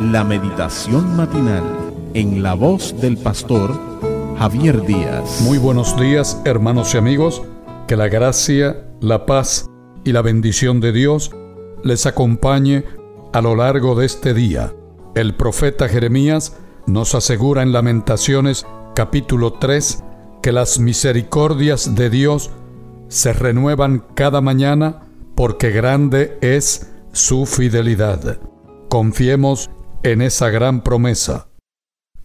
la meditación matinal en la voz del pastor Javier Díaz. Muy buenos días hermanos y amigos, que la gracia, la paz y la bendición de Dios les acompañe a lo largo de este día. El profeta Jeremías nos asegura en Lamentaciones capítulo 3 que las misericordias de Dios se renuevan cada mañana porque grande es su fidelidad. Confiemos en esa gran promesa.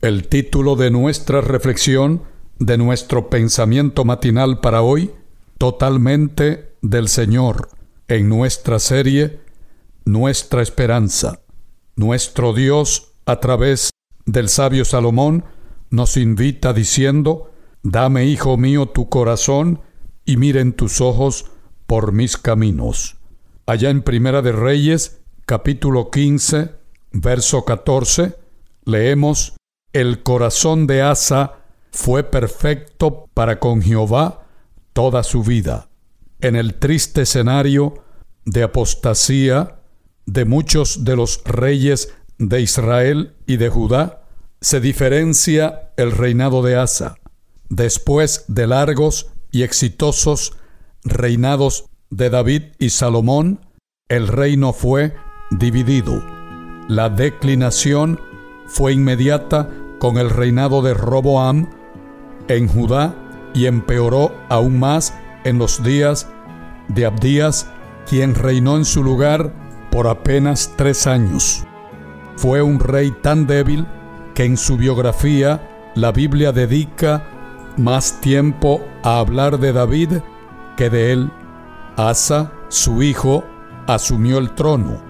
El título de nuestra reflexión, de nuestro pensamiento matinal para hoy, totalmente del Señor, en nuestra serie, Nuestra Esperanza. Nuestro Dios, a través del sabio Salomón, nos invita diciendo, Dame, hijo mío, tu corazón, y miren tus ojos por mis caminos. Allá en Primera de Reyes, capítulo 15, verso 14, leemos, El corazón de Asa fue perfecto para con Jehová toda su vida. En el triste escenario de apostasía de muchos de los reyes de Israel y de Judá, se diferencia el reinado de Asa. Después de largos y exitosos reinados de David y Salomón, el reino fue dividido. La declinación fue inmediata con el reinado de Roboam en Judá y empeoró aún más en los días de Abdías, quien reinó en su lugar por apenas tres años. Fue un rey tan débil que en su biografía la Biblia dedica más tiempo a hablar de David que de él. Asa, su hijo, asumió el trono.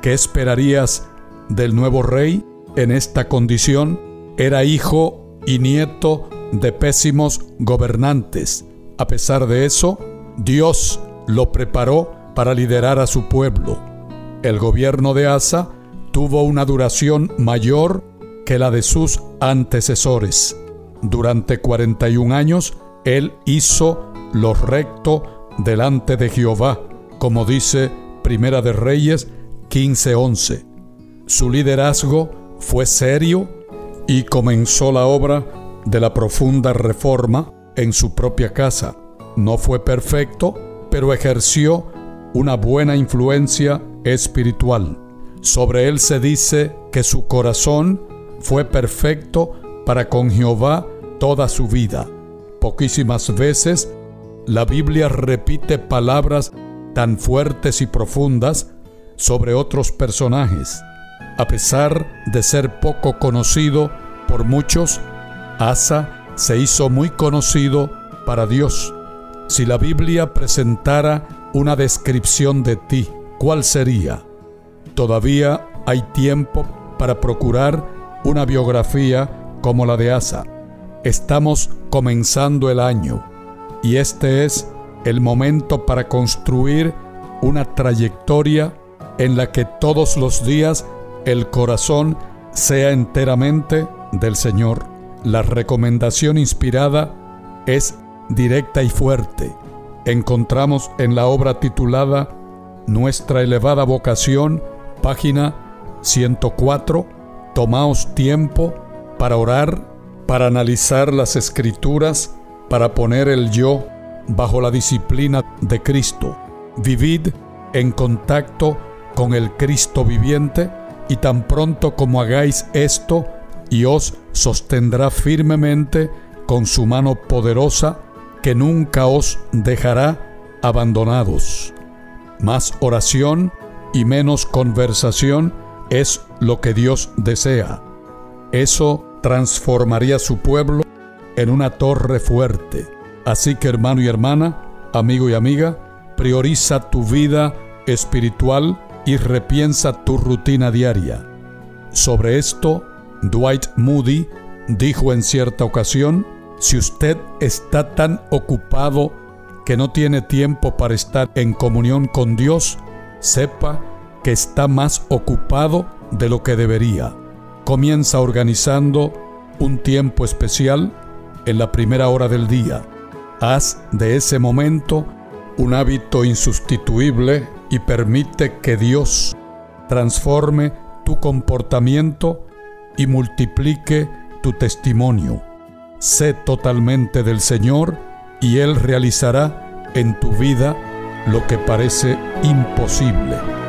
¿Qué esperarías del nuevo rey en esta condición? Era hijo y nieto de pésimos gobernantes. A pesar de eso, Dios lo preparó para liderar a su pueblo. El gobierno de Asa tuvo una duración mayor que la de sus antecesores. Durante 41 años, él hizo lo recto delante de Jehová, como dice Primera de Reyes 15:11. Su liderazgo fue serio y comenzó la obra de la profunda reforma en su propia casa. No fue perfecto, pero ejerció una buena influencia espiritual. Sobre él se dice que su corazón fue perfecto para con Jehová toda su vida. Poquísimas veces la Biblia repite palabras tan fuertes y profundas sobre otros personajes. A pesar de ser poco conocido por muchos, Asa se hizo muy conocido para Dios. Si la Biblia presentara una descripción de ti, ¿cuál sería? Todavía hay tiempo para procurar una biografía como la de Asa. Estamos comenzando el año y este es el momento para construir una trayectoria en la que todos los días el corazón sea enteramente del Señor. La recomendación inspirada es directa y fuerte. Encontramos en la obra titulada Nuestra elevada vocación, página 104, Tomaos tiempo para orar, para analizar las escrituras, para poner el yo bajo la disciplina de Cristo. Vivid en contacto con el Cristo viviente y tan pronto como hagáis esto, y os sostendrá firmemente con su mano poderosa, que nunca os dejará abandonados. Más oración y menos conversación es lo que Dios desea. Eso transformaría su pueblo en una torre fuerte. Así que hermano y hermana, amigo y amiga, prioriza tu vida espiritual y repiensa tu rutina diaria. Sobre esto, Dwight Moody dijo en cierta ocasión, si usted está tan ocupado que no tiene tiempo para estar en comunión con Dios, sepa que está más ocupado de lo que debería. Comienza organizando un tiempo especial en la primera hora del día. Haz de ese momento un hábito insustituible y permite que Dios transforme tu comportamiento y multiplique tu testimonio. Sé totalmente del Señor y Él realizará en tu vida lo que parece imposible.